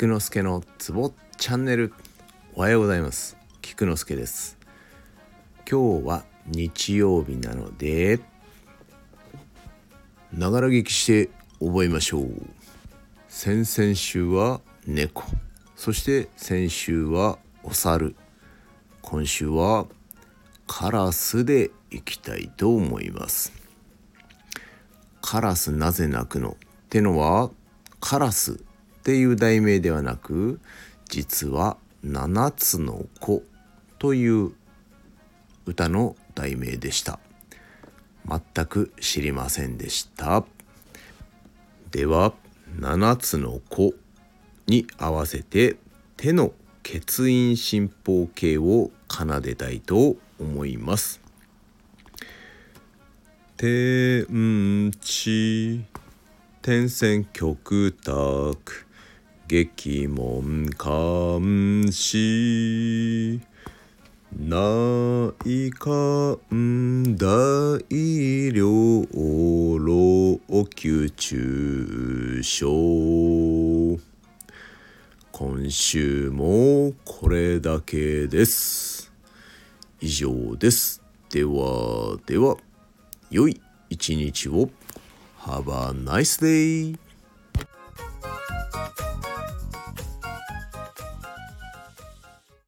菊之助のツボチャンネル。おはようございます。菊之助です。今日は日曜日なのでながら聞きして覚えましょう。先々週は猫。そして先週はお猿。今週はカラスでいきたいと思います。カラスなぜ鳴くの？ってのはカラスっていう題名ではなく実は七つの子という歌の題名でした。全く知りませんでした。では七つの子に合わせて手の血印進行形を奏でたいと思います。天地天線極卓激門監視内観大量老宮中小。今週もこれだけです。以上です。ではでは良い一日を。Have a nice day